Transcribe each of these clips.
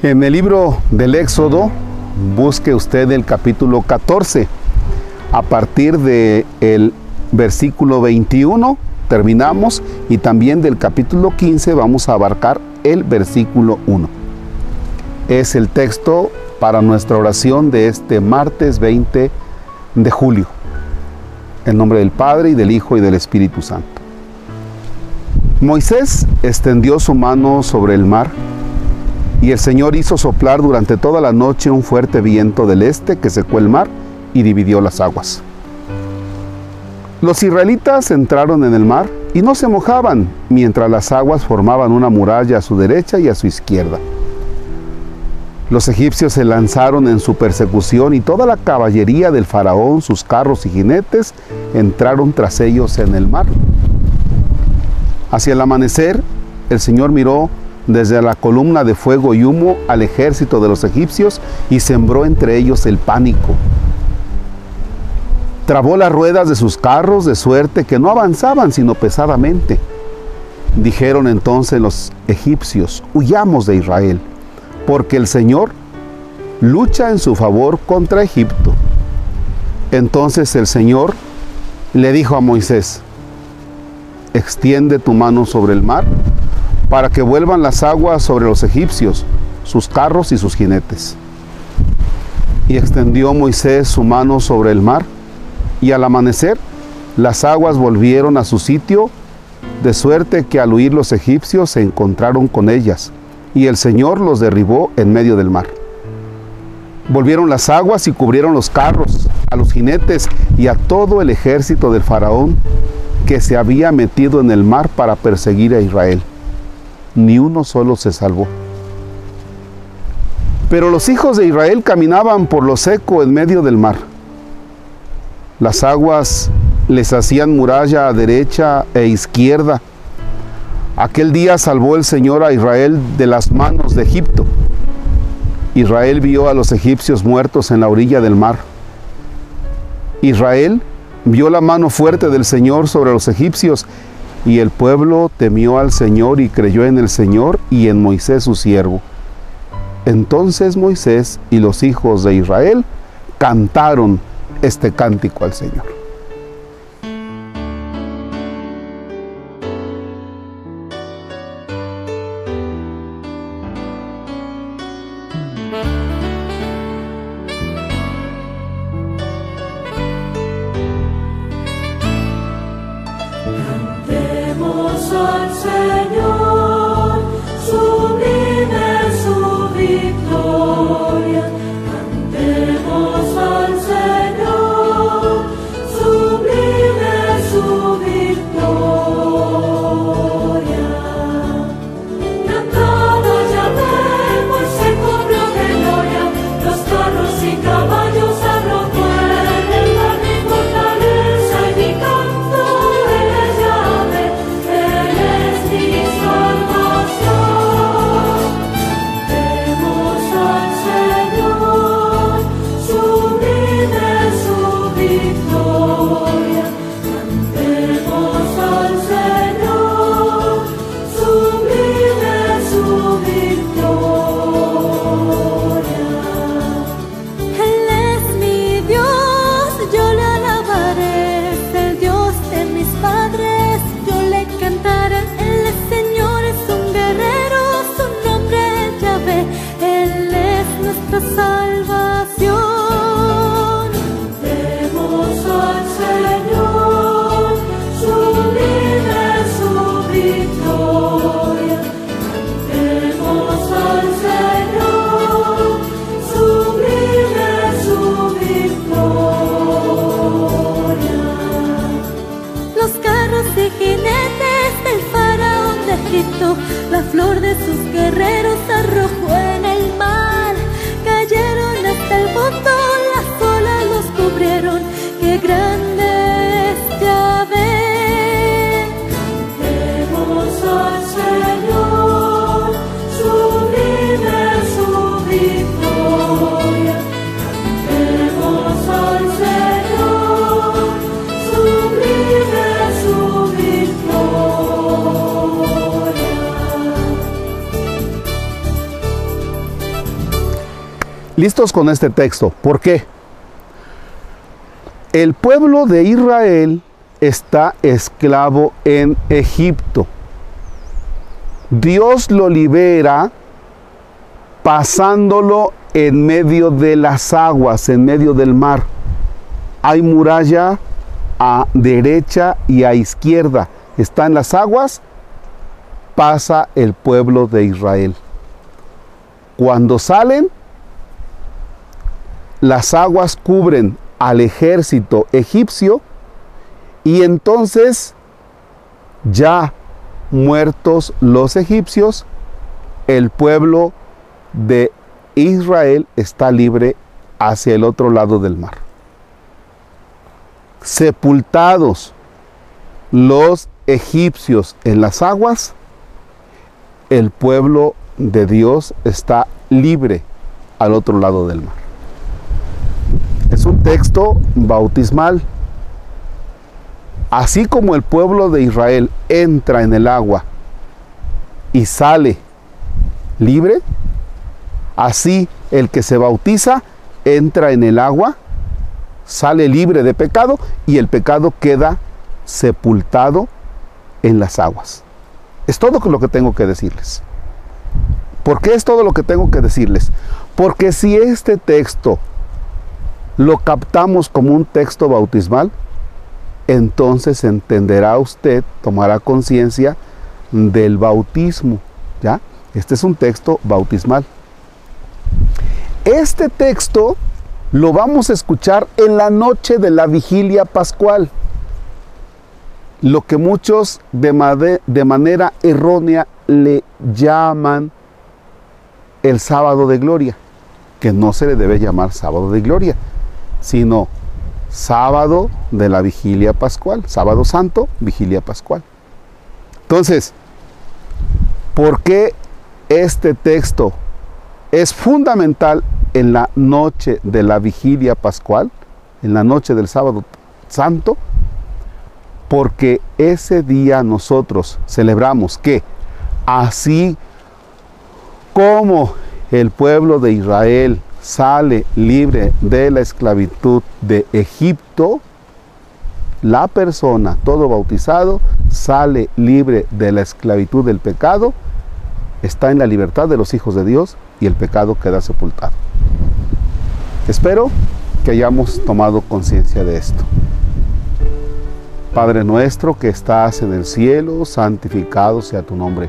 En el libro del Éxodo, busque usted el capítulo 14. A partir del el versículo 21 terminamos y también del capítulo 15 vamos a abarcar el versículo 1. Es el texto para nuestra oración de este martes 20 de julio. En nombre del Padre y del Hijo y del Espíritu Santo. Moisés extendió su mano sobre el mar y el Señor hizo soplar durante toda la noche un fuerte viento del este que secó el mar y dividió las aguas. Los israelitas entraron en el mar y no se mojaban, mientras las aguas formaban una muralla a su derecha y a su izquierda. Los egipcios se lanzaron en su persecución y toda la caballería del faraón, sus carros y jinetes, entraron tras ellos en el mar. Hacia el amanecer, el Señor miró desde la columna de fuego y humo al ejército de los egipcios y sembró entre ellos el pánico. Trabó las ruedas de sus carros de suerte que no avanzaban sino pesadamente. Dijeron entonces los egipcios, huyamos de Israel, porque el Señor lucha en su favor contra Egipto. Entonces el Señor le dijo a Moisés, extiende tu mano sobre el mar para que vuelvan las aguas sobre los egipcios, sus carros y sus jinetes. Y extendió Moisés su mano sobre el mar, y al amanecer las aguas volvieron a su sitio, de suerte que al huir los egipcios se encontraron con ellas, y el Señor los derribó en medio del mar. Volvieron las aguas y cubrieron los carros, a los jinetes y a todo el ejército del faraón que se había metido en el mar para perseguir a Israel. Ni uno solo se salvó. Pero los hijos de Israel caminaban por lo seco en medio del mar las aguas les hacían muralla a derecha e izquierda. Aquel día salvó el Señor a Israel de las manos de Egipto. Israel vio a los egipcios muertos en la orilla del mar. Israel vio la mano fuerte del Señor sobre los egipcios y el pueblo temió al Señor y creyó en el Señor y en Moisés su siervo. Entonces Moisés y los hijos de Israel cantaron este cántico al Señor. Listos con este texto. ¿Por qué? El pueblo de Israel está esclavo en Egipto. Dios lo libera pasándolo en medio de las aguas, en medio del mar. Hay muralla a derecha y a izquierda. Está en las aguas, pasa el pueblo de Israel. Cuando salen, las aguas cubren al ejército egipcio y entonces ya muertos los egipcios, el pueblo de Israel está libre hacia el otro lado del mar. Sepultados los egipcios en las aguas, el pueblo de Dios está libre al otro lado del mar. Es un texto bautismal. Así como el pueblo de Israel entra en el agua y sale libre, así el que se bautiza entra en el agua, sale libre de pecado y el pecado queda sepultado en las aguas. Es todo lo que tengo que decirles. ¿Por qué es todo lo que tengo que decirles? Porque si este texto lo captamos como un texto bautismal, entonces entenderá usted, tomará conciencia del bautismo. ¿Ya? Este es un texto bautismal. Este texto lo vamos a escuchar en la noche de la vigilia pascual. Lo que muchos de, de manera errónea le llaman el sábado de gloria, que no se le debe llamar sábado de gloria, sino sábado de la vigilia pascual, sábado santo, vigilia pascual. Entonces, ¿por qué este texto es fundamental en la noche de la vigilia pascual, en la noche del sábado santo? Porque ese día nosotros celebramos que así como el pueblo de Israel sale libre de la esclavitud de Egipto, la persona, todo bautizado, sale libre de la esclavitud del pecado, está en la libertad de los hijos de Dios y el pecado queda sepultado. Espero que hayamos tomado conciencia de esto. Padre nuestro que estás en el cielo, santificado sea tu nombre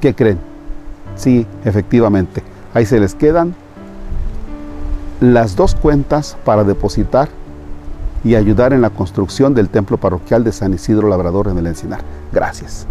¿Qué creen? Sí, efectivamente. Ahí se les quedan las dos cuentas para depositar y ayudar en la construcción del templo parroquial de San Isidro Labrador en el Encinar. Gracias.